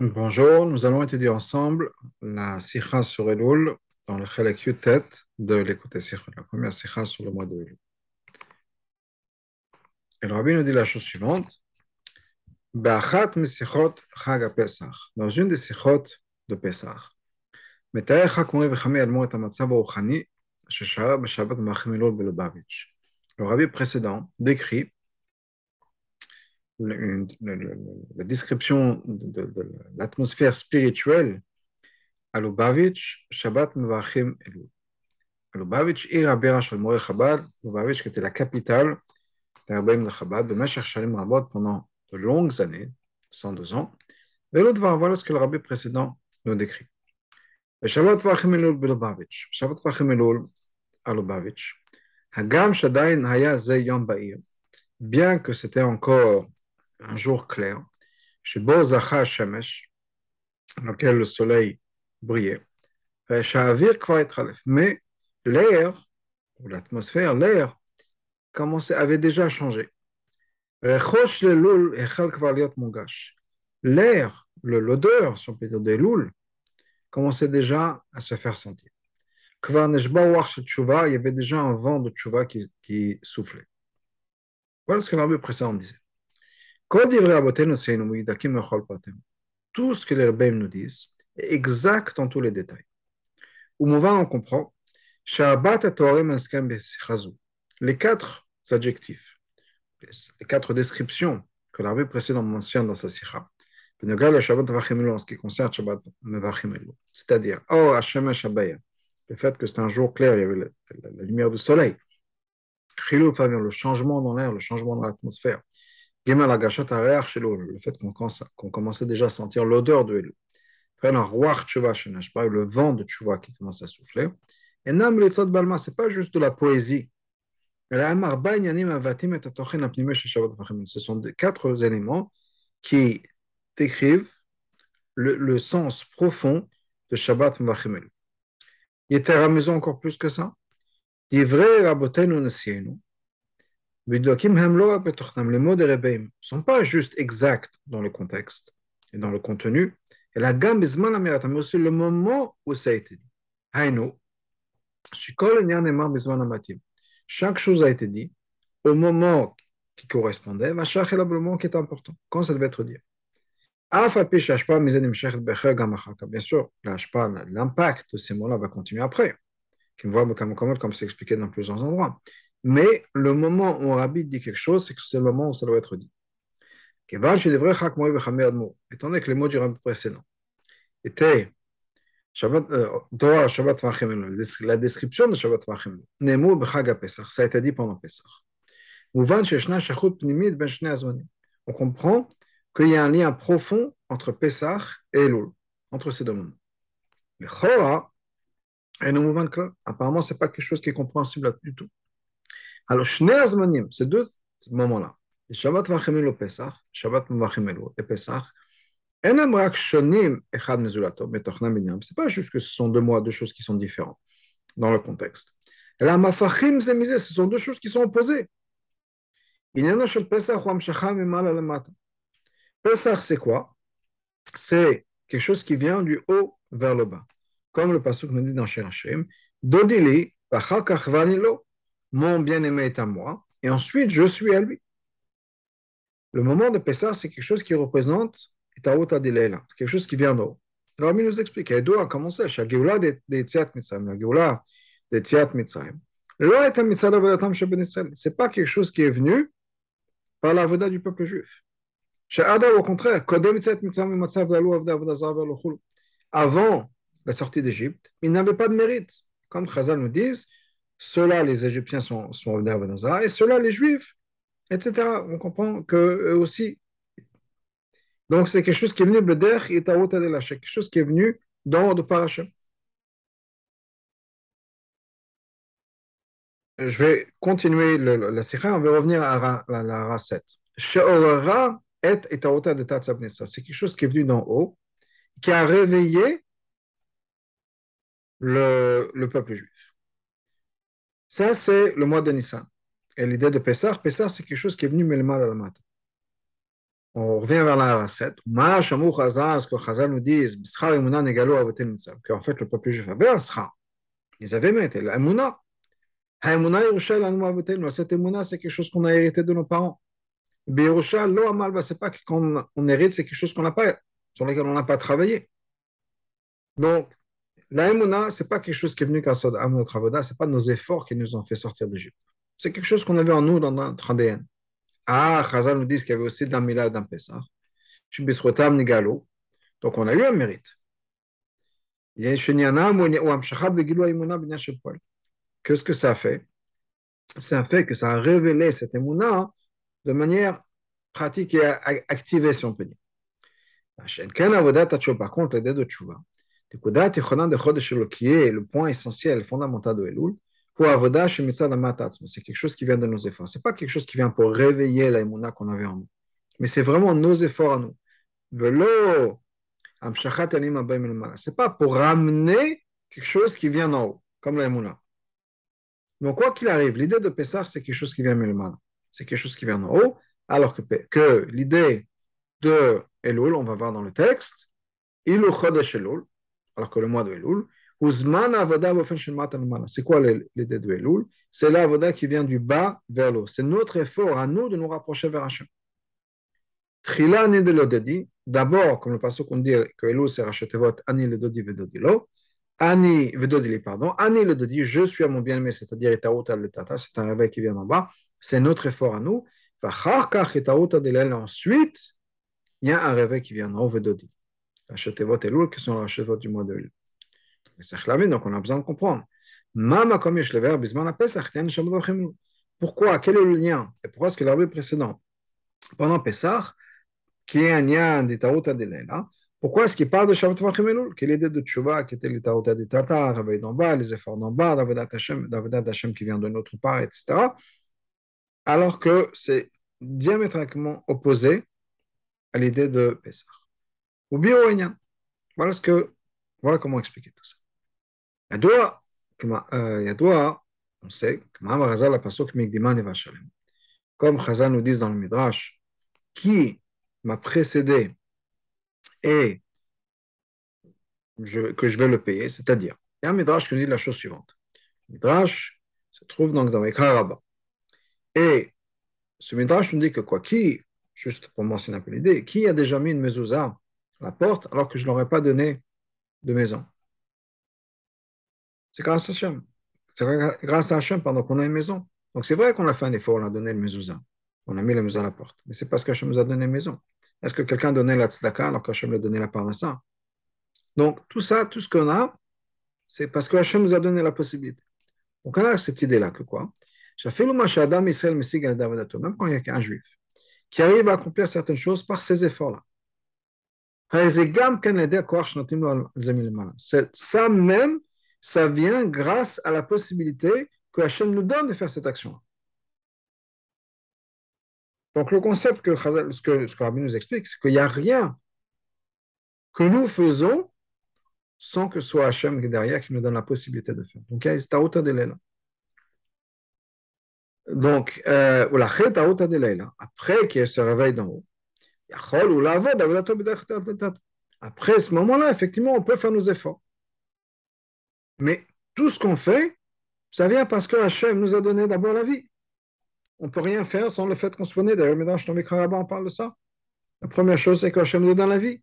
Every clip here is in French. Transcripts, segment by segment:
Bonjour, nous allons étudier ensemble la Sikha sur Elul dans le Chalak Yutet de l'écoute Sikha, la première Sikha sur le mois de Elul. Et le Rabbi nous dit la chose suivante. Dans une des Sikhot de Pesach, le Rabbi précédent décrit une, une, une, la description de, de, de l'atmosphère spirituelle à Lubavitch, Shabbat Mevachim Elul. Lubavitch est la Moé Chabad, Lubavitch qui était la capitale d'Arbaim de Chabad, de Meshach Shalim Rabot pendant de longues années, 102 ans. Et l'autre va voir ce que le rabbi précédent nous décrit. Shabbat Vachim Elul Lubavitch, Shabbat Vachim Elul à Lubavitch. Hagam Shadain Haya Ze Yom Ba'ir. Bien que c'était encore un jour clair, chez Bozacha Shemesh, dans lequel le soleil brillait. Mais l'air, ou l'atmosphère, l'air, avait déjà changé. L'air, l'odeur, si on peut dire, des louls, commençait déjà à se faire sentir. Il y avait déjà un vent de tchouva qui, qui soufflait. Voilà ce que l'Arabie précédent disait. Tout ce que les rabbins nous disent est exact en tous les détails. Oumovan, on comprend, les quatre adjectifs, les quatre descriptions que l'arabie précédent mentionne dans sa en ce qui concerne Shabbat c'est-à-dire, oh, le fait que c'est un jour clair, il y avait la, la lumière du soleil, le changement dans l'air, le changement dans l'atmosphère, le fait qu'on commençait déjà à sentir l'odeur de Elul. le vent de Tchouva qui commence à souffler. Et Nam Balma, ce n'est pas juste de la poésie. Ce sont quatre éléments qui décrivent le, sens profond de Shabbat Mvachim Il était à la maison encore plus que ça. Divrei Rabotenu Nesienu, les mots des rebbeim ne sont pas juste exacts dans le contexte et dans le contenu. Et la gamme mais aussi le moment où ça a été dit. Chaque chose a été dit au moment qui correspondait, le moment qui est important, quand ça devait être dit. Bien sûr, l'impact de ces mots-là va continuer après, comme c'est expliqué dans plusieurs endroits. Mais le moment où Rabbi dit quelque chose, c'est que c'est le moment où ça doit être dit. Étant donné que les mots du Rabbi précédent étaient Shabbat, euh, Shabbat la description de Shabbat Vachim, Nemo Bechag Pesach, ça a été dit pendant Pesach. On comprend qu'il y a un lien profond entre Pesach et Elul, entre ces deux moments. Mais Chora, apparemment, ce n'est pas quelque chose qui est compréhensible du tout. Alors, ces deux moments-là, Shabbat Vachim le Pesach, Shabbat Vachim et Pesach, ce n'est pas juste que ce sont deux mois, deux choses qui sont différentes dans le contexte. La ce sont deux choses qui sont opposées. Pesach, c'est quoi? C'est quelque chose qui vient du haut vers le bas. Comme le passage nous dit dans Shir Hashem, Dodili, Vachakach Vanilo, mon bien-aimé est à moi, et ensuite je suis à lui. Le moment de Pessah, c'est quelque chose qui représente c'est quelque chose qui vient d'en haut. Alors, il nous explique, et d'où a commencé, la Géoula des Tziat Mitzrayim, la Géoula des Tziat Mitzrayim. Ce n'est pas quelque chose qui est venu par la voda du peuple juif. Au contraire, avant la sortie d'Égypte, il n'avait pas de mérite. Comme Chazal nous dit, ceux-là, les Égyptiens sont, sont revenus à Nazar, et ceux-là, les Juifs, etc. On comprend qu'eux aussi. Donc, c'est quelque chose qui est venu, Beder et de quelque chose qui est venu dans de Parachem. Je vais continuer la sikha, on va revenir à la, la, Ra 7. Sheorara et de C'est quelque chose qui est venu d'en haut, qui a réveillé le peuple juif. Ça, c'est le mois de Nissan. Et l'idée de Pessah, Pessah, c'est quelque chose qui est venu mais le mal à la matin. on revient vers la recette. Ma Shamou Chazal, ce que Chazal nous dit, Bishar Emuna Negalo Avotel Mitzvah, qu'en fait le peuple juif avait un Sra. Ils avaient mérité l'Emuna. Ha'emuna Yerusha Lanu Avotel, cette Emuna, c'est quelque chose qu'on a hérité de nos parents. Yerusha, Lo Amal, c'est pas qu'on on hérite, c'est quelque chose qu'on n'a pas, sur lequel on n'a pas travaillé. Donc, la Emouna, ce n'est pas quelque chose qui est venu grâce à notre avoda, ce n'est pas nos efforts qui nous ont fait sortir d'Égypte. C'est quelque chose qu'on avait en nous, dans notre ADN. Ah, Chazal nous dit qu'il y avait aussi d'un Mila d'un Pessah. Donc on a eu un mérite. Qu'est-ce que ça a fait? Ça a fait que ça a révélé cette émouna de manière pratique et activée, si on peut dire. Par contre, l'idée de Tchouva, le point essentiel, fondamental de Elul, c'est quelque chose qui vient de nos efforts. Ce n'est pas quelque chose qui vient pour réveiller la qu'on avait en nous. Mais c'est vraiment nos efforts à nous. Ce n'est pas pour ramener quelque chose qui vient d'en haut, comme la Donc, quoi qu'il arrive, l'idée de Pessah, c'est quelque chose qui vient de C'est quelque chose qui vient d'en haut, alors que, que l'idée de Elul, on va voir dans le texte, Ilu Chodesh Elul, alors que le mois de Elul, c'est quoi l'idée de Elul? C'est l'avoda qui vient du bas vers l'eau. C'est notre effort à nous de nous rapprocher vers Hachem. Trila l'odedi. D'abord, comme le passage qu'on dit que Elul c'est Rachetevot, Ani le dodi vedodilo. Ani vedodili, pardon. Ani le dodi, je suis à mon bien-aimé, c'est-à-dire c'est un réveil qui vient d'en bas. C'est notre effort à nous. Ensuite, il y a un réveil qui vient d'en haut, vedodi. Rachetevot Elul, qui sont Rachetevot du mois de Elul donc on a besoin de comprendre. Pourquoi? Quel est le lien? Et pourquoi est-ce que l'arbre précédent, pendant Pessah, qui est un lien des Taouta de pourquoi est-ce qu'il parle de Shabbat Vachim Elul? Quelle est l'idée de Tchouva qui était les Taouta de Tata, réveil d'en bas, les efforts d'en bas, Davadat Hashem, Hashem qui vient de notre part, etc. Alors que c'est diamétralement opposé à l'idée de Pessah ou bioénien. Voilà ce que, voilà comment expliquer tout ça. Yadoua, Yadoua, euh, on sait, comme Chazal a passé Migdiman et Comme Chazal nous dit dans le Midrash, qui m'a précédé et je, que je vais le payer, c'est-à-dire, il y a un Midrash qui nous dit la chose suivante. Le Midrash se trouve donc dans l'écran rabat. Et ce Midrash nous dit que quoi, qui, juste pour mentionner un peu l'idée, qui a déjà mis une mezouza la porte alors que je ne leur ai pas donné de maison c'est grâce à Hachem. C'est grâce à Hachem pendant qu'on a une maison. Donc c'est vrai qu'on a fait un effort, on a donné le mezouza. On a mis le mezouza à la porte. Mais c'est parce qu'Hachem nous a donné une maison. Est-ce que quelqu'un donnait la tzedaka alors qu'Hachem lui a donné la parnassa? Donc tout ça, tout ce qu'on a, c'est parce que nous a donné la possibilité. Donc on a cette idée-là que quoi? Même quand il y a qu'un juif qui arrive à accomplir certaines choses par ses efforts-là. Ça même, ça vient grâce à la possibilité que Hachem nous donne de faire cette action. Donc le concept que ce que, Rabbi nous explique, c'est qu'il n'y a rien que nous faisons sans que ce soit Hachem derrière qui nous donne la possibilité de faire. Donc il y a de Donc, euh, après qu'il se réveille d'en haut, après ce moment-là, effectivement, on peut faire nos efforts. Mais tout ce qu'on fait, ça vient parce que Hachem nous a donné d'abord la vie. On ne peut rien faire sans le fait qu'on soit né. D'ailleurs, maintenant, je on parle de ça. La première chose, c'est qu'Hachem nous donne la vie.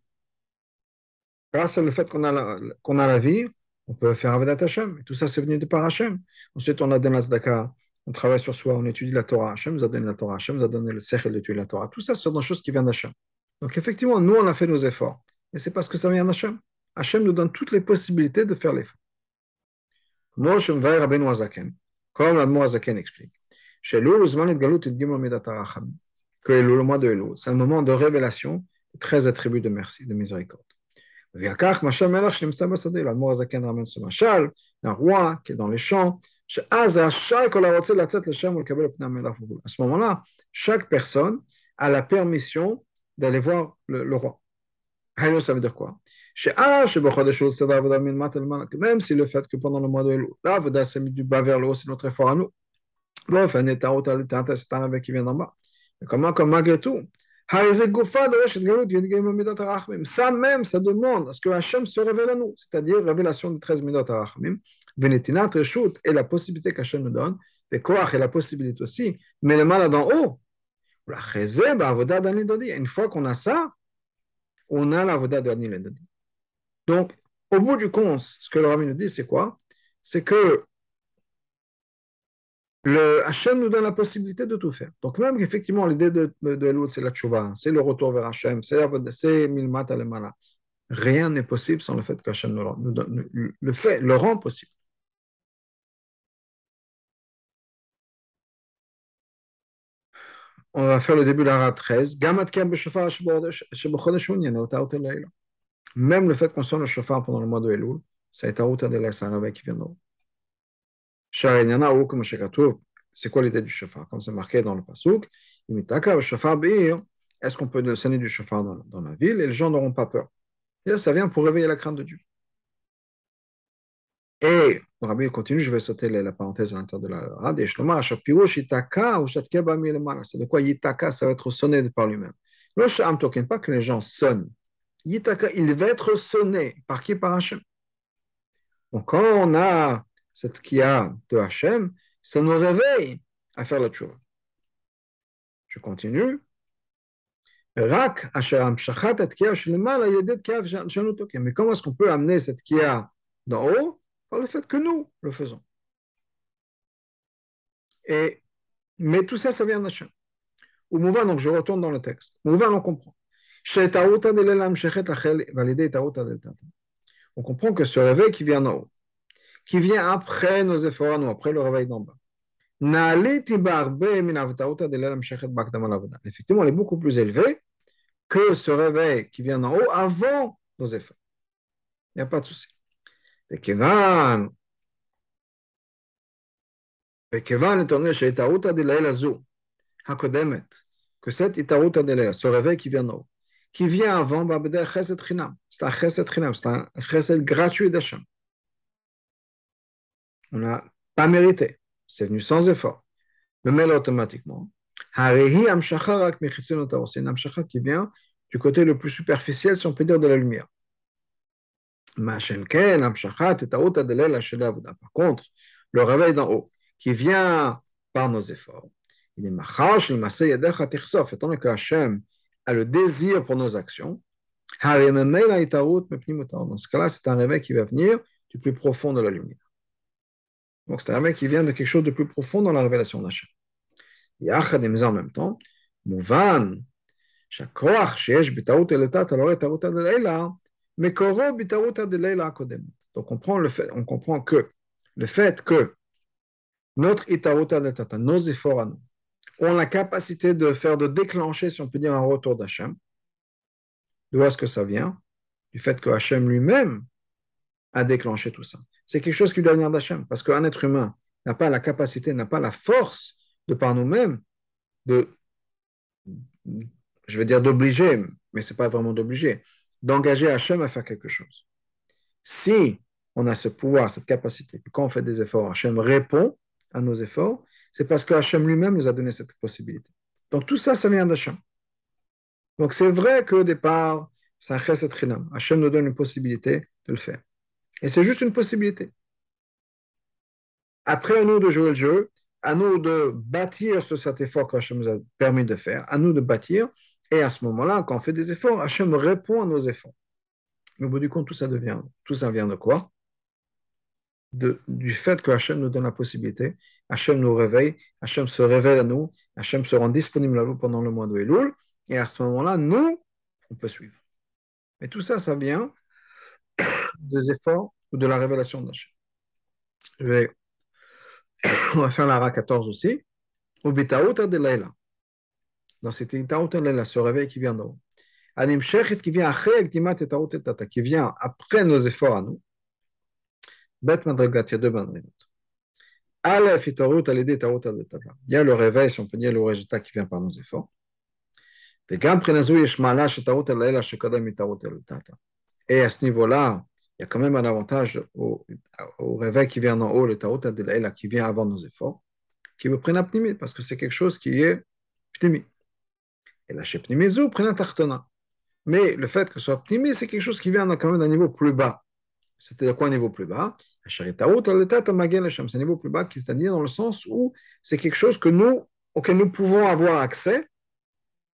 Grâce au fait qu'on a, qu'on a la vie, on peut faire Avadat Hachem. Et tout ça, c'est venu de par Hachem. Ensuite, on a donné la on travaille sur soi, on étudie la Torah. Hachem nous a donné la Torah. Hachem nous a donné le Sechel d'étudier la Torah. Tout ça, ce sont des choses qui viennent d'Hachem. Donc, effectivement, nous, on a fait nos efforts. Mais c'est parce que ça vient d'Hachem. Hachem nous donne toutes les possibilités de faire l'effort. Comme l'Admo Azaken explique, chez que le mois de Elul, c'est un moment de révélation, de 13 attributs de merci, de miséricorde. L'Admo Azaken ramène ce Machal, un roi qui est dans les champs, à ce moment-là, chaque personne a la permission d'aller voir le, le roi. Ça veut dire quoi? Même si le fait que pendant le mois de l'Avoda s'est mis du bas vers le haut, c'est notre effort à nous. C'est un réveil qui vient d'en bas. Comment, comme malgré tout, Ça même, ça demande à ce que Hachem se révèle à nous, c'est-à-dire révélation des 13 midot arachmim, venetinat reshut et la possibilité qu'Hachem nous donne, et et la possibilité aussi, mais le mal d'en haut. Une fois qu'on a ça, on a la voda de Donc, au bout du compte, ce que le Rabbi nous dit, c'est quoi? C'est que le Hachem nous donne la possibilité de tout faire. Donc, même effectivement, l'idée de, de, c'est la tchouva, c'est le retour vers Hachem, c'est milmat alemana. Rien n'est possible sans le fait qu'Hachem nous, le fait, le rend possible. On va faire le début de la 13. Même le fait qu'on sonne le chauffard pendant le mois de Elul, ça est à de c'est réveil qui vient d'en c'est quoi l'idée du chauffard? Comme c'est marqué dans le pasouk, est-ce qu'on peut sonner du chauffard dans, dans, la ville et les gens n'auront pas peur? Et ça vient pour réveiller la crainte de Dieu. Et le rabbi continue, je vais sauter la, parenthèse à l'intérieur de la rade. C'est de quoi Yitaka, ça va être sonné par lui-même. Le Sham token, pas que les gens sonnent. Yitaka, il va être sonné. Par qui? Par Hachem. Donc, quand on a cette kia de Hachem, ça nous réveille à faire la chose. Je continue. Mais comment est-ce qu'on peut amener cette kia d'en haut par le fait que nous le faisons? Et, Mais tout ça, ça vient d'Hachem. Ou donc je retourne dans le texte. Mouva, on comprend. On comprend que ce réveil qui vient d'en haut, qui vient après nos efforts après le réveil d'en bas. Effectivement, elle est beaucoup plus élevée que ce réveil qui vient d'en haut avant nos efforts. Il n'y a pas de souci. Que cette de ce réveil qui vient d'en haut, qui vient avant, c'est un chesed chinam, c'est un chesed gratuit d'Hachem on n'a pas mérité. C'est venu sans effort. Le mail automatiquement. C'est une amshacha qui vient du côté le plus superficiel, si on peut dire, de la lumière. Par contre, le réveil d'en haut, qui vient par nos efforts, il est machash, il étant donné que Hachem a le désir pour nos actions, dans ce cas-là, c'est un réveil qui va venir du plus profond de la lumière. Donc c'est un mec qui vient de quelque chose de plus profond dans la révélation d'Hachem. Yachad, mais en même temps, Mouvan, donc on, prend le fait, on comprend que le fait que notre itaruta de tata, nos efforts à nous, ont la capacité de faire, de déclencher, si on peut dire, un retour d'Hachem. D'où est-ce que ça vient? Du fait que Hachem lui-même a déclenché tout ça c'est quelque chose qui doit venir d'Hachem. Parce qu'un être humain n'a pas la capacité, n'a pas la force de par nous-mêmes de, je veux dire d'obliger, mais ce n'est pas vraiment d'obliger, d'engager Hachem à faire quelque chose. Si on a ce pouvoir, cette capacité, quand on fait des efforts, Hachem répond à nos efforts, c'est parce que Hachem lui-même nous a donné cette possibilité. Donc tout ça, ça vient d'Hachem. Donc c'est vrai qu'au départ, c'est un chesed. Hachem nous donne une possibilité de le faire. Et c'est juste une possibilité. Après, à nous de jouer le jeu, à nous de bâtir ce cet effort qu'Hachem nous a permis de faire, à nous de bâtir. Et à ce moment-là, quand on fait des efforts, Hachem répond à nos efforts. Mais au bout du compte, tout ça, devient, tout ça vient de quoi? De, Du fait que Hachem nous donne la possibilité, Hachem nous réveille, Hachem se révèle à nous, Hachem se rend disponible à nous pendant le mois de Elul, et à ce moment-là, nous, on peut suivre. Mais tout ça, ça vient des efforts ou de la révélation d'Hachem. Je On va faire la Ra 14 aussi. Au de Laila. Dans cette Bitaouta de Laila, ce réveil qui vient d'en haut. Anim Shechet qui vient après qui vient après nos efforts à nous. Bet Madragat, il y a deux Madragot. Aleph Itarut al Tata. Il y a le réveil, si on peut dire, le résultat qui vient par nos efforts. וגם מבחינה זו יש מעלה שטעות הלילה שקודם מטעות אל תתא. Et à ce niveau-là, il y a quand même un avantage au, réveil qui vient en haut, le Taouta de qui vient avant nos efforts, qui me prennent à parce que c'est quelque chose qui est pnimi. Et la Shepnimizu, Prinat Tartona. Mais le fait que ce soit optimiste, c'est quelque chose qui vient quand même d'un niveau plus bas. C'était quoi un niveau plus bas? C'est un niveau plus bas, c'est-à-dire dans le sens où c'est quelque chose que nous, auquel nous pouvons avoir accès.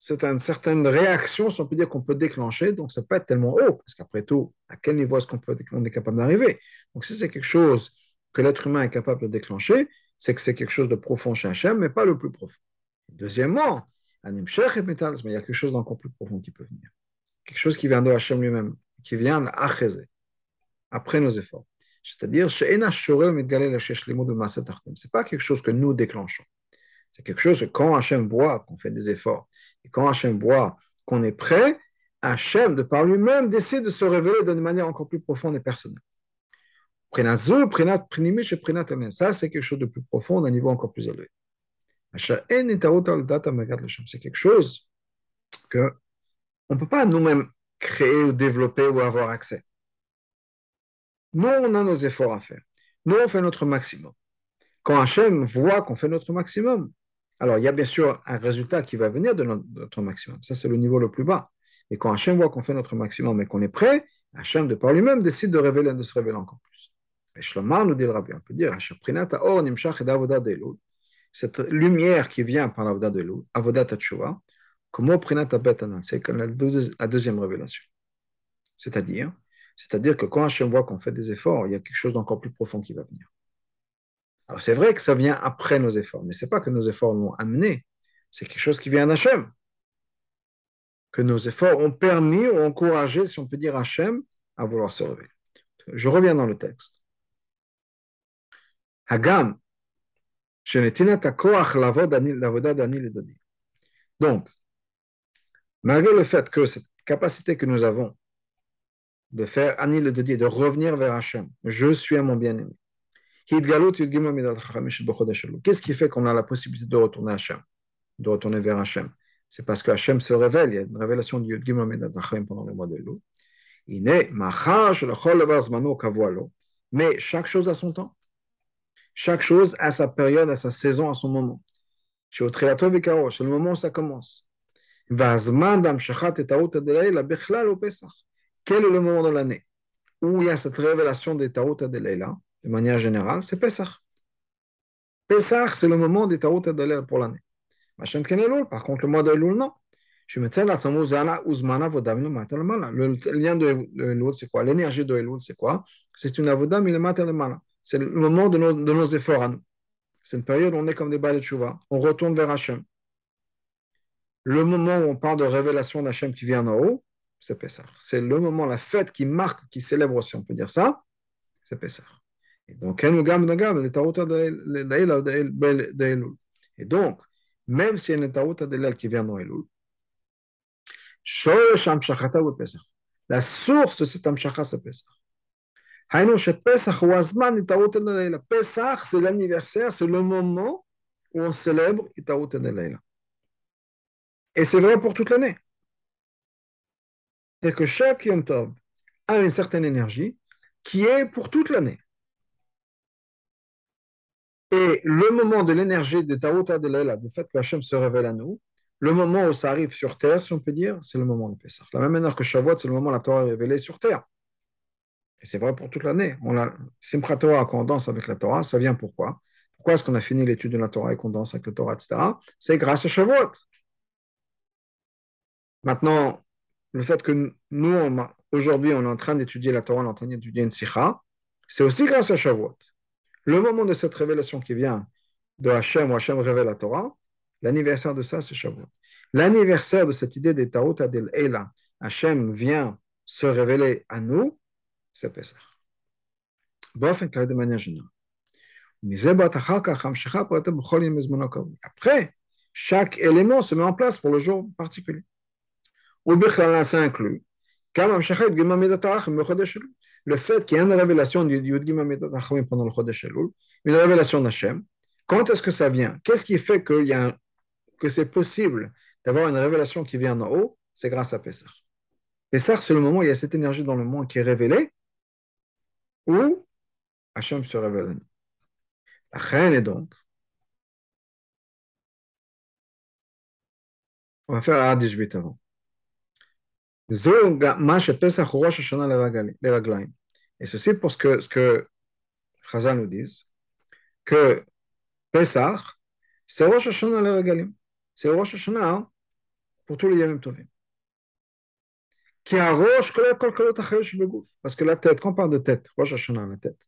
C'est une certaine réaction, si on peut dire, qu'on peut déclencher. Donc, ça peut être tellement haut, parce qu'après tout, à quel niveau est-ce qu'on est capable d'arriver? Donc, si c'est quelque chose que l'être humain est capable de déclencher, c'est que c'est quelque chose de profond chez Hachem, mais pas le plus profond. Deuxièmement, il y a quelque chose d'encore plus profond qui peut venir. Quelque chose qui vient de Hachem lui-même, qui vient de après nos efforts. C'est-à-dire, ce n'est pas quelque chose que nous déclenchons. C'est quelque chose que quand Hachem voit qu'on fait des efforts, et quand Hachem voit qu'on est prêt, Hachem, de par lui-même, décide de se révéler d'une manière encore plus profonde et personnelle. Ça, c'est quelque chose de plus profond, d'un niveau encore plus élevé. C'est quelque chose que on ne peut pas nous-mêmes créer ou développer ou avoir accès. Nous, on a nos efforts à faire. Nous, on fait notre maximum. Quand Hachem voit qu'on fait notre maximum, alors il y a bien sûr un résultat qui va venir de notre maximum. Ça, c'est le niveau le plus bas. Et quand Hachem voit qu'on fait notre maximum et qu'on est prêt, Hachem, de par lui-même, décide de, révéler, de se révéler encore plus. Et Shlomar nous dit le on peut dire, cette lumière qui vient par l'avodat de l'eau, avodat tachua, comme c'est la deuxième révélation. C'est-à-dire, c'est-à-dire que quand Hachem voit qu'on fait des efforts, il y a quelque chose d'encore plus profond qui va venir. Alors c'est vrai que ça vient après nos efforts, mais ce n'est pas que nos efforts l'ont amené, c'est quelque chose qui vient d'Hachem. Que nos efforts ont permis ou encouragé, si on peut dire, Hachem à vouloir se réveiller. Je reviens dans le texte. Hagam, donc, malgré le fait que cette capacité que nous avons de faire Anil le de revenir vers Hachem. Je suis à mon bien-aimé. Qu'est-ce qui fait qu'on a la possibilité de retourner à Hachem, de retourner vers Hachem? C'est parce que Hachem se révèle. Il y a une révélation du Yud pendant le mois de l'eau. Mais chaque chose a son temps. Chaque chose a sa période, a sa saison, a son moment. C'est le moment où ça commence. Quel est le moment de l'année où il y a cette révélation des Tarot de de manière générale C'est Pessah. Pessah, c'est le moment des Tarot de Leila pour l'année. Par contre, le mois de Elul, non. Le lien de Elul, c'est quoi? L'énergie de Elul, c'est quoi? C'est une avoda C'est le moment de nos, de nos efforts à nous. C'est une période où on est comme des balles de chouva. On retourne vers Hachem. Le moment où on parle de révélation d'Hachem qui vient en haut, c'est Pessah. C'est le moment, la fête qui marque, qui célèbre, si on peut dire ça, c'est Pessah. Donc, et donc, même s'il y a une de qui vient dans Elul, la source de cet amshacha, c'est Pessah. Pesach, c'est l'anniversaire, c'est le moment où on célèbre Itaouta de Et c'est vrai pour toute l'année. C'est que chaque Yom Tov a une certaine énergie qui est pour toute l'année. Et le moment de l'énergie de Taouta de Lela, du fait que Hachem se révèle à nous, le moment où ça arrive sur terre, si on peut dire, c'est le moment de Pessah. La même manière que Shavuot, c'est le moment où la Torah est révélée sur terre. Et c'est vrai pour toute l'année. On a Torah, quand on danse avec la Torah, ça vient pourquoi? Pourquoi est-ce qu'on a fini l'étude de la Torah et qu'on danse avec la Torah, etc. C'est grâce à Shavuot. Maintenant, le fait que nous, aujourd'hui, on est en train d'étudier la Torah, on est en train d'étudier une c'est aussi grâce à Shavuot. Le moment de cette révélation qui vient de Hachem, où Hachem révèle la Torah, l'anniversaire de ça, c'est Shavuot. L'anniversaire de cette idée des Tarot Adel Eila, Hachem vient se révéler à nous, c'est Pesach. de manière générale. Après, chaque élément se met en place pour le jour particulier. Ou ça inclut le fait qu'il y ait une révélation du pendant le Chodesh Elul, une révélation d'Hachem. Quand est-ce que ça vient? Qu'est-ce qui fait que, y a que c'est possible d'avoir une révélation qui vient en haut? C'est grâce à Pessah. Pessah, c'est le moment où il y a cette énergie dans le monde qui est révélée, où Hachem se révèle. La reine est donc On va faire 18 avant. Et ceci pour ce que, ce que Chazal nous disent, que Pesach, c'est Rosh Hashanah le Regalim. C'est Rosh Hashanah pour tous les Yamim Tovim. Qui a Rosh Parce que la tête, quand on parle de tête, Rosh Hashanah, la tête,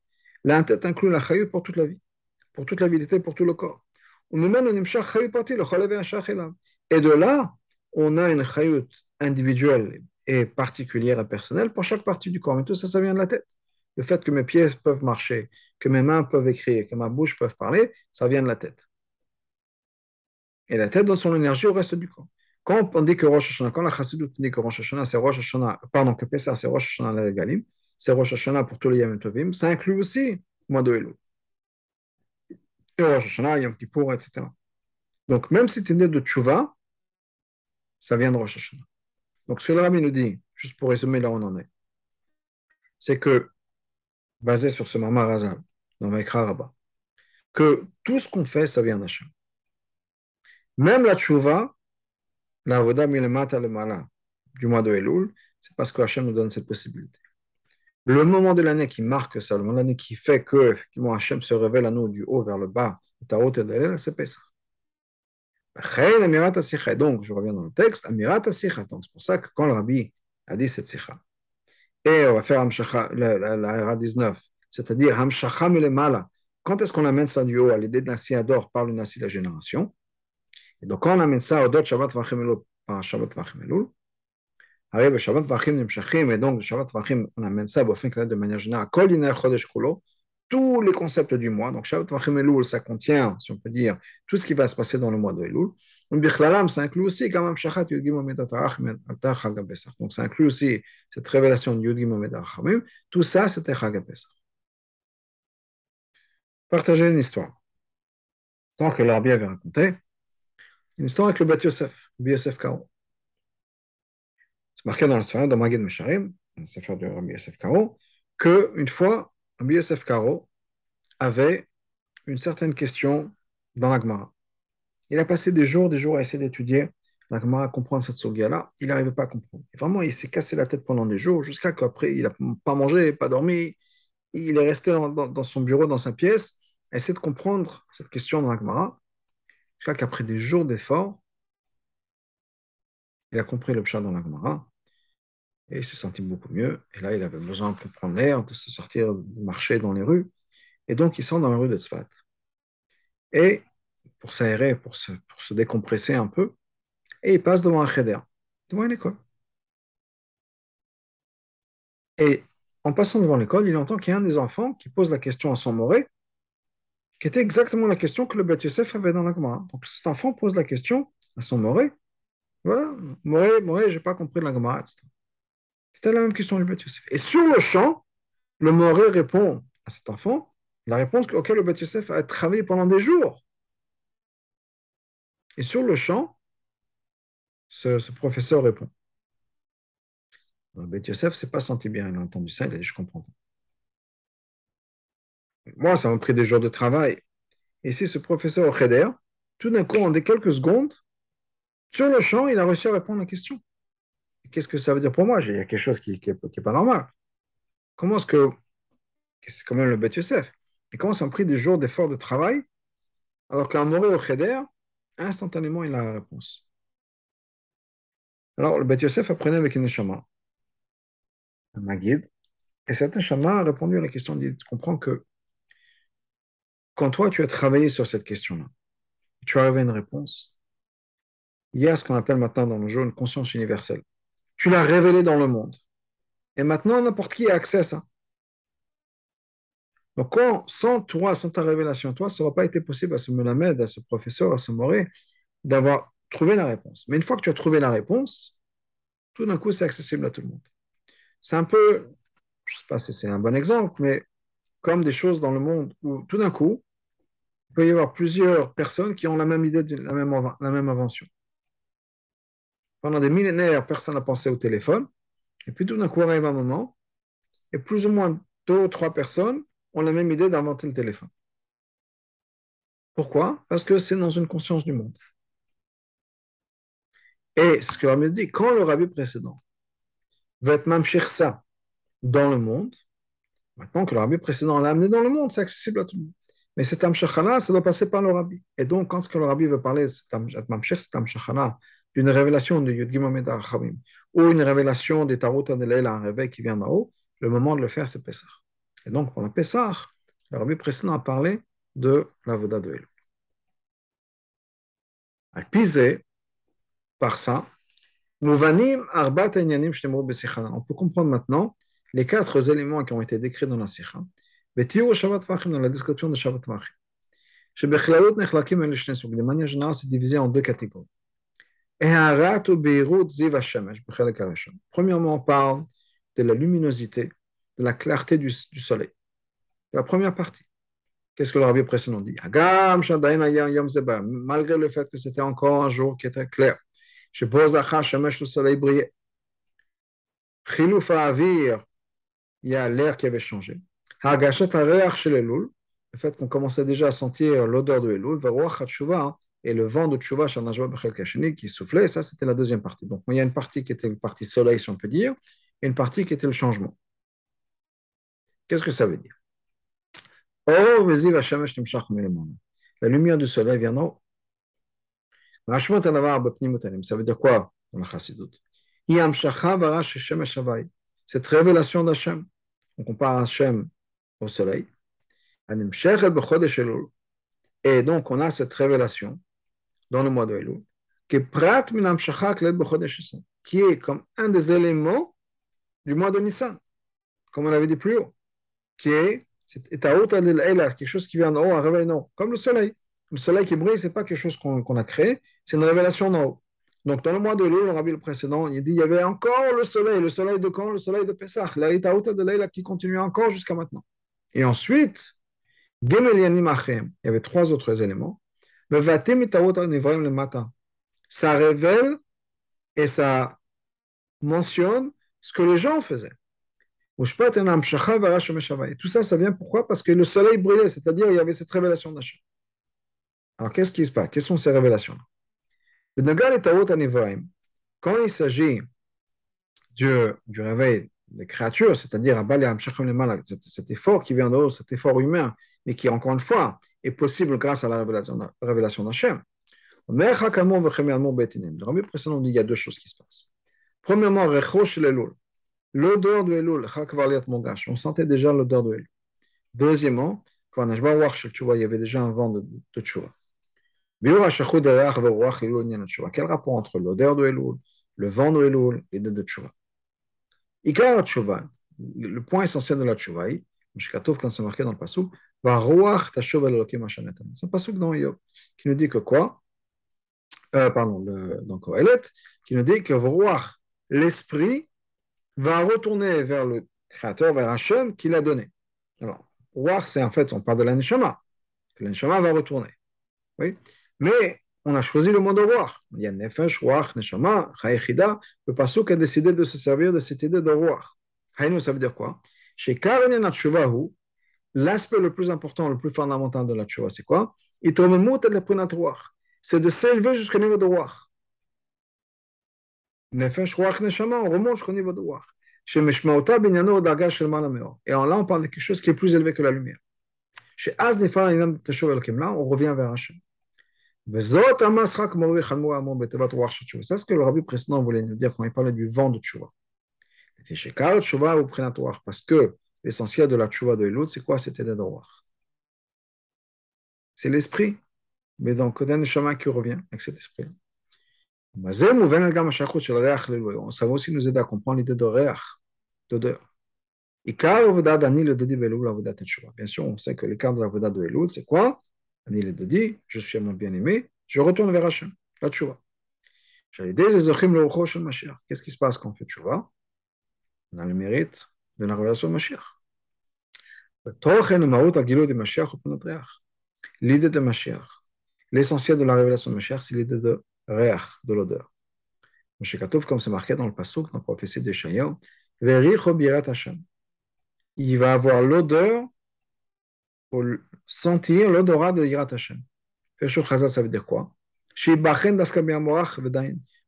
la tête inclut la Chayut pour toute la vie, pour toute la vie pour tout le corps. Et de là, on a une Chayut individuelle et particulière et personnelle pour chaque partie du corps. Mais tout ça, ça vient de la tête. Le fait que mes pieds peuvent marcher, que mes mains peuvent écrire, que ma bouche peut parler, ça vient de la tête. Et la tête donne son énergie au reste du corps. Quand on dit que Rosh Hashanah, quand la Chassidut dit que Rosh Hashanah, c'est Rosh Hashanah, pardon, que Pessah, c'est Rosh Hashanah la Galim, c'est Rosh Hashanah pour tous les Yom Tovim, ça inclut aussi mois de Elul. Rosh Hashanah, Yom Kippur, etc. Donc, même si tu es né de Tchouva, ça vient de Rosh Hashanah. Donc, ce que le Rabbi nous dit, juste pour résumer là où on en est, c'est que, basé sur ce Mamar Razal, dans Rabba, que tout ce qu'on fait, ça vient d'Hachem. Même la tchouva, la voda milemata le mala du mois de Elul, c'est parce que Hachem nous donne cette possibilité. Le moment de l'année qui marque ça, le moment de l'année qui fait que, effectivement, Hachem se révèle à nous du haut vers le bas, c'est Pesach. Donc, je reviens dans le texte, Amirat Donc, c'est pour ça que quand le rabbi a dit cette sikha, et on va faire la 19, c'est-à-dire Hamshacha Milemala, quand est-ce qu'on amène ça du haut à l'idée de Nassi Ador par le Nassi de la génération? Et donc, quand on amène ça au Dot Shabbat Vachim Elul par Shabbat Vachim Elul, arrive Shabbat Vachim Nimshachim, et donc Shabbat Vachim, on amène ça de manière générale, Kol Yiner Chodesh Kulo, tous les concepts du mois. Donc, Shabbat Vachim Elul, ça contient, si on peut dire, tout ce qui va se passer dans le mois de Elul. Bichlalam, ça inclut aussi même Shachat. Donc, ça inclut aussi cette révélation de Yud Gimel Medatarach Tout ça, c'était Chagabesach. Partager une histoire. Tant que l'Arbi avait raconté, une histoire avec le Bat Yosef. C'est marqué dans le Sphara, dans Magid Mesharim, le Sefer de Rabbi Yosef Karo, qu'une fois, Rabbi Yosef Karo avait une certaine question dans la Gemara. Il a passé des jours, des jours à essayer d'étudier la Gemara, à comprendre cette sogia-là. Il n'arrivait pas à comprendre. Vraiment, il s'est cassé la tête pendant des jours, jusqu'à qu'après, il n'a pas mangé, pas dormi. Il est resté dans, son bureau, dans sa pièce, à essayer de comprendre cette question dans la Gemara. Jusqu'à qu'après des jours d'efforts, il a compris le pshat dans la Gemara. Et il s'est senti beaucoup mieux. Et là, il avait besoin de prendre l'air, de se sortir, de marcher dans les rues. Et donc, il sort dans la rue de Tzfat. Et pour s'aérer, pour se, se décompresser un peu, et il passe devant un cheder, devant une école. Et en passant devant l'école, il entend qu'il y a un des enfants qui pose la question à son moré, qui était exactement la question que le Beth avait dans la Gemara. Donc cet enfant pose la question à son moré. Voilà, moré, moré, j'ai pas compris la Gemara, etc. C'était la même question du Beth Yosef. Et sur le champ, le Moré répond à cet enfant la réponse auquel le Beth Yosef a travaillé pendant des jours. Et sur le champ, ce, professeur répond. Le Beth Yosef ne s'est pas senti bien, il a entendu ça, il a dit Je comprends pas. Moi, ça m'a pris des jours de travail. Et si ce professeur au Cheder, tout d'un coup, en des quelques secondes, sur le champ, il a réussi à répondre à la question qu'est-ce que ça veut dire pour moi? Il y a quelque chose qui n'est pas normal. Comment est-ce que. C'est quand même le Beth Yosef? Comment ça m'a pris des jours d'effort de travail, alors qu'un moré au Cheder, instantanément, il a la réponse? Alors, le Beth Yosef apprenait avec une neshama, un guide, et cet neshama a répondu à la question, dit, tu comprends que quand toi, tu as travaillé sur cette question-là, tu as arrivé à une réponse, il y a ce qu'on appelle maintenant dans le jeu une conscience universelle tu l'as révélé dans le monde. Et maintenant, n'importe qui a accès à ça. Donc, sans toi, sans ta révélation, toi, ça n'aurait pas été possible à ce Melamed, à ce professeur, à ce Moré, d'avoir trouvé la réponse. Mais une fois que tu as trouvé la réponse, tout d'un coup, c'est accessible à tout le monde. C'est un peu, je ne sais pas si c'est un bon exemple, mais comme des choses dans le monde où tout d'un coup, il peut y avoir plusieurs personnes qui ont la même idée, la même invention. Pendant des millénaires, personne n'a pensé au téléphone. Et puis tout d'un coup arrive un moment, et plus ou moins deux ou trois personnes ont la même idée d'inventer le téléphone. Pourquoi? Parce que c'est dans une conscience du monde. Et ce que Rabbi dit, quand le rabbi précédent va être mamshir ça dans le monde, maintenant que le rabbi précédent l'a amené dans le monde, c'est accessible à tout le monde. Mais cet amshachana, ça doit passer par le rabbi. Et donc, quand le rabbi veut parler, cet mamshir, d'une révélation de Yud Gimamid ou une révélation des Tarot Adelaïla, un réveil qui vient d'en haut, le moment de le faire, c'est Pessah. Et donc, pour le Pessah, le rabbi précédent a parlé de la Voda de Elul. Alpizé, par ça, on peut comprendre maintenant les quatre éléments qui ont été décrits dans la Sikha. dans la description de Shabbat Vachim. De manière générale, c'est divisé en deux catégories. Premièrement, on parle de la luminosité, de la clarté du, soleil. La première partie. Qu'est-ce que le rabbi précédent dit? Malgré le fait que c'était encore un jour qui était clair. Le soleil brillait. Il y a l'air qui avait changé. Le fait qu'on commençait déjà à sentir l'odeur de Elul, et le vent de Tchouva qui soufflait, ça c'était la deuxième partie. Donc il y a une partie qui était une partie soleil, si on peut dire, et une partie qui était le changement. Qu'est-ce que ça veut dire? La lumière du soleil vient d'en haut. Ça veut dire quoi Cette révélation d'Hachem, on compare Hachem au soleil, et donc on a cette révélation dans le mois de Elul, qui est comme un des éléments du mois de Nissan, comme on avait dit plus haut, qui est quelque chose qui vient d'en haut, un réveil non, comme le soleil. Le soleil qui brille, ce n'est pas quelque chose qu'on a créé, c'est une révélation d'en haut. Donc, dans le mois de l'eau, le rabbi le précédent, il dit il y avait encore le soleil. Le soleil de quand? Le soleil de Pessah. La qui continue encore jusqu'à maintenant. Et ensuite, il y avait trois autres éléments. Le matin. Ça révèle et ça mentionne ce que les gens faisaient. Tout ça, ça vient pourquoi? Parce que le soleil brillait, c'est-à-dire il y avait cette révélation d'Hachem. Alors qu'est-ce qui se passe? Quelles sont ces révélations Quand il s'agit du, du réveil des créatures, c'est-à-dire cet effort qui vient de haut, cet effort humain, mais qui, encore une fois, est possible grâce à la révélation d'Hachem. Le rabbi précédent dit il y a deux choses qui se passent. Premièrement. L'odeur de Elul, on sentait déjà l'odeur de Elul. Deuxièmement, quand il y avait déjà un vent de, de Tchouva. Quel rapport entre l'odeur de Elul, le vent de Elul et de Tchouva? Le point essentiel de la Tchouva, quand c'est marqué dans le Passouk, c'est un Passouk dans qui nous dit que quoi? Euh, Pardon, le, dans Kohelet, qui nous dit que l'esprit, va retourner vers le Créateur, vers Hachem qui l'a donné. Alors, voir, c'est en fait, on parle de l'Anishama, que l'Anishama va retourner. Oui, mais on a choisi le mot de voir. Il y a Nefesh, Ruach, Neshama, Chayechida. Le Pasuk a décidé de se servir de cette idée de Ruach. Haïnou, ça veut dire quoi? Chez l'aspect le plus important, le plus fondamental de la Tshuva, c'est quoi? C'est de s'élever jusqu'au niveau de Neshama, on remonte jusqu'au niveau de Ruach. Et en là, on parle de quelque chose qui est plus élevé que la lumière. Là, on revient vers Hachem. C'est ce que le rabbi précédent voulait nous dire quand il parlait du vent de Tchouva. Parce que l'essentiel de la Tchouva de Elul, c'est quoi? C'était de C'est l'esprit. Mais donc, un chemin qui revient avec cet esprit. Ça va aussi nous aider à comprendre l'idée de réach, d'odeur. Bien sûr, on sait que le cadre de la Voda de Elul, c'est quoi? Ani le Dodi, je suis mon bien-aimé, je retourne vers Hachem, la Tchouva. Qu'est-ce qui se passe quand on fait Tchouva On a le mérite de la révélation de Mashiach. L'idée de Mashiach, l'essentiel de la révélation de Mashiach, c'est l'idée de réach, de l'odeur. comme c'est marqué dans le Pasuk, dans la prophétie d'Eshaïa, il va avoir l'odeur pour sentir l'odorat de Yirat Hashem. ça veut dire quoi?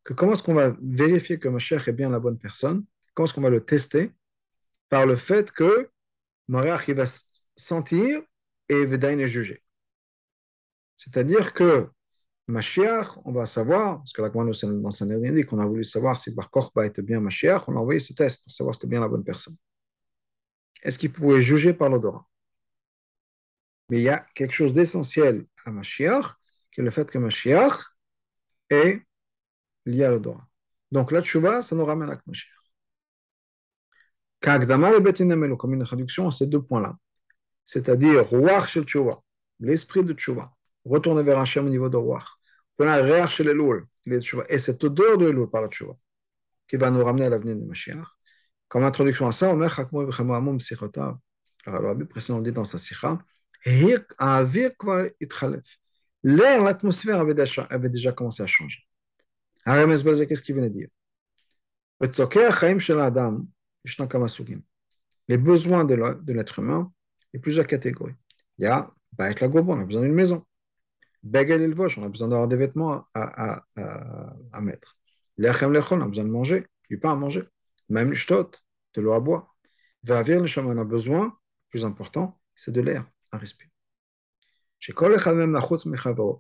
Que comment est-ce qu'on va vérifier que Mashiach est bien la bonne personne? Comment est-ce qu'on va le tester? Par le fait que Mashiach il va sentir et Vedain est jugé. C'est-à-dire que Mashiach, on va savoir, parce que la Gemara dans sa dit qu'on a voulu savoir si Bar Kochba était bien Mashiach, on a envoyé ce test pour savoir si c'était bien la bonne personne. Est-ce qu'il pouvait juger par l'odorat? Mais il y a quelque chose d'essentiel à Mashiach, qui est le fait que Mashiach est lié à l'odorat. Donc la tchouva, ça nous ramène à Mashiach. Kagdama et comme une introduction à ces deux points-là. C'est-à-dire, Ruach shel tchouva, l'esprit de tchouva retourner vers Hachem au niveau de Roi. On a réa chez les louls, et cette odeur de l'eau par la tchouva, qui va nous ramener à l'avenir de Mashiach. Comme introduction à ça, on met Chakmo Vechamo Amom Sichota. Alors, le rabbi précédent dit dans sa sikha, L'air, l'atmosphère avait déjà, avait déjà commencé à changer. Arames Bazé, qu'est-ce qu'il venait dire? Les besoins de l'être humain, il y a plusieurs catégories. Il y a, avec la on a besoin d'une maison. Begel et on a besoin d'avoir des vêtements à, à, à, mettre. Lechem lechon, on a besoin de manger, du pain à manger. Même le shtot, de l'eau à boire. Vavir le on a besoin, plus important, c'est de l'air à respirer.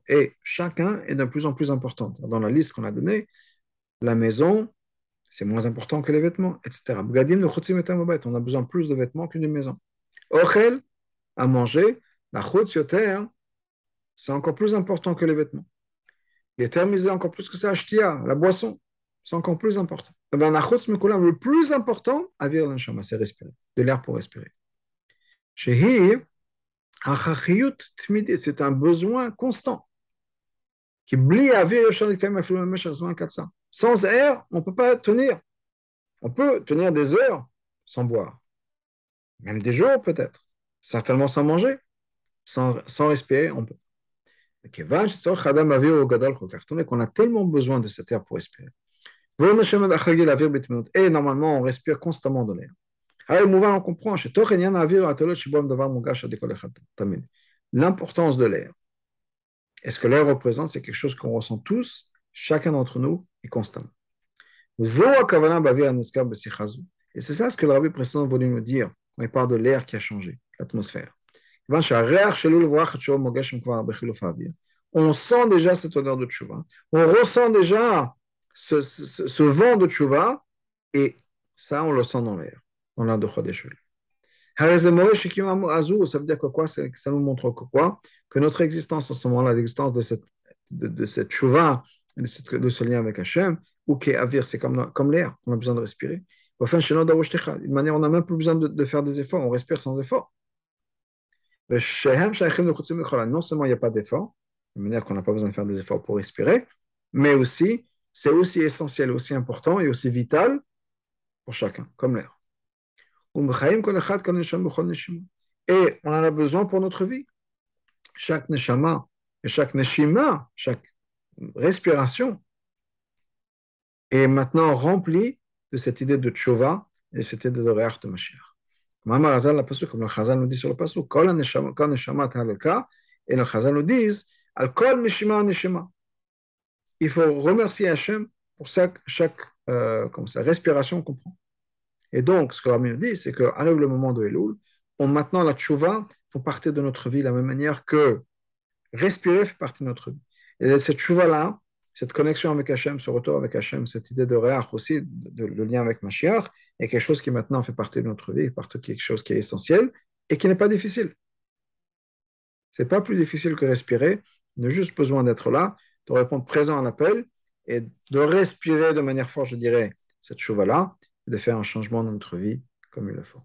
Et chacun est de plus en plus important. Dans la liste qu'on a donnée, la maison, c'est moins important que les vêtements, etc. On a besoin plus de vêtements qu'une maison. Ochel, à manger, la chutz yoter, c'est encore plus important que les vêtements. Les thermisés, encore plus que ça, la boisson, c'est encore plus important. Eh ben, le plus important, c'est respirer, de l'air pour respirer. C'est un besoin constant. Sans air, on ne peut pas tenir. On peut tenir des heures sans boire, même des jours peut-être, certainement sans manger, sans, respirer, on peut qu'on a tellement besoin de cet air pour respirer. Et normalement, on respire constamment de l'air. on comprend l'importance de l'air. Est-ce que l'air représente, quelque chose qu'on ressent tous, chacun d'entre nous, et. Et c'est ça ce que le rabbi précédent voulait nous dire quand il parle de l'air qui a changé, l'atmosphère. On sent déjà cette odeur de tchouva. On ressent déjà ce, vent de tchouva, et ça, on le sent dans l'air, dans l'air de Chodesh ça veut dire que quoi? Ça nous montre que quoi? Que notre existence en ce moment-là, l'existence de cette, de, de cette chouva, de, ce lien avec Hachem, ou qui avir, c'est comme, comme l'air, on a besoin de respirer. Enfin, chez nous, d'une manière, on n'a même plus besoin de, de, faire des efforts, on respire sans effort. Non seulement il n'y a pas d'effort, de manière qu'on n'a pas besoin de faire des efforts pour respirer, mais aussi, c'est aussi essentiel, aussi important et aussi vital pour chacun, comme l'air. Et on en a besoin pour notre vie. Chaque neshama et chaque neshima, chaque respiration est maintenant remplie de cette idée de tchova et cette idée de réach de Mashiach. Comme le Chazal nous dit sur le pasuk, et le Chazal nous dit, al kol neshima neshima. Il faut remercier Hachem pour chaque, chaque euh, comme ça, respiration qu'on prend. Et donc, ce que nous dit, c'est qu'arrive le moment de Elul, on, maintenant la tchouva fait partie de notre vie de la même manière que respirer fait partie de notre vie. Et cette tchouva-là, cette connexion avec Hachem, ce retour avec Hachem, cette idée de réach aussi, de, le lien avec Mashiach, est quelque chose qui maintenant fait partie de notre vie, quelque chose qui est essentiel et qui n'est pas difficile. C'est pas plus difficile que respirer. On a juste besoin d'être là, de répondre présent à l'appel et de respirer de manière forte, je dirais, cette chouva-là, de faire un changement dans notre vie comme il le faut.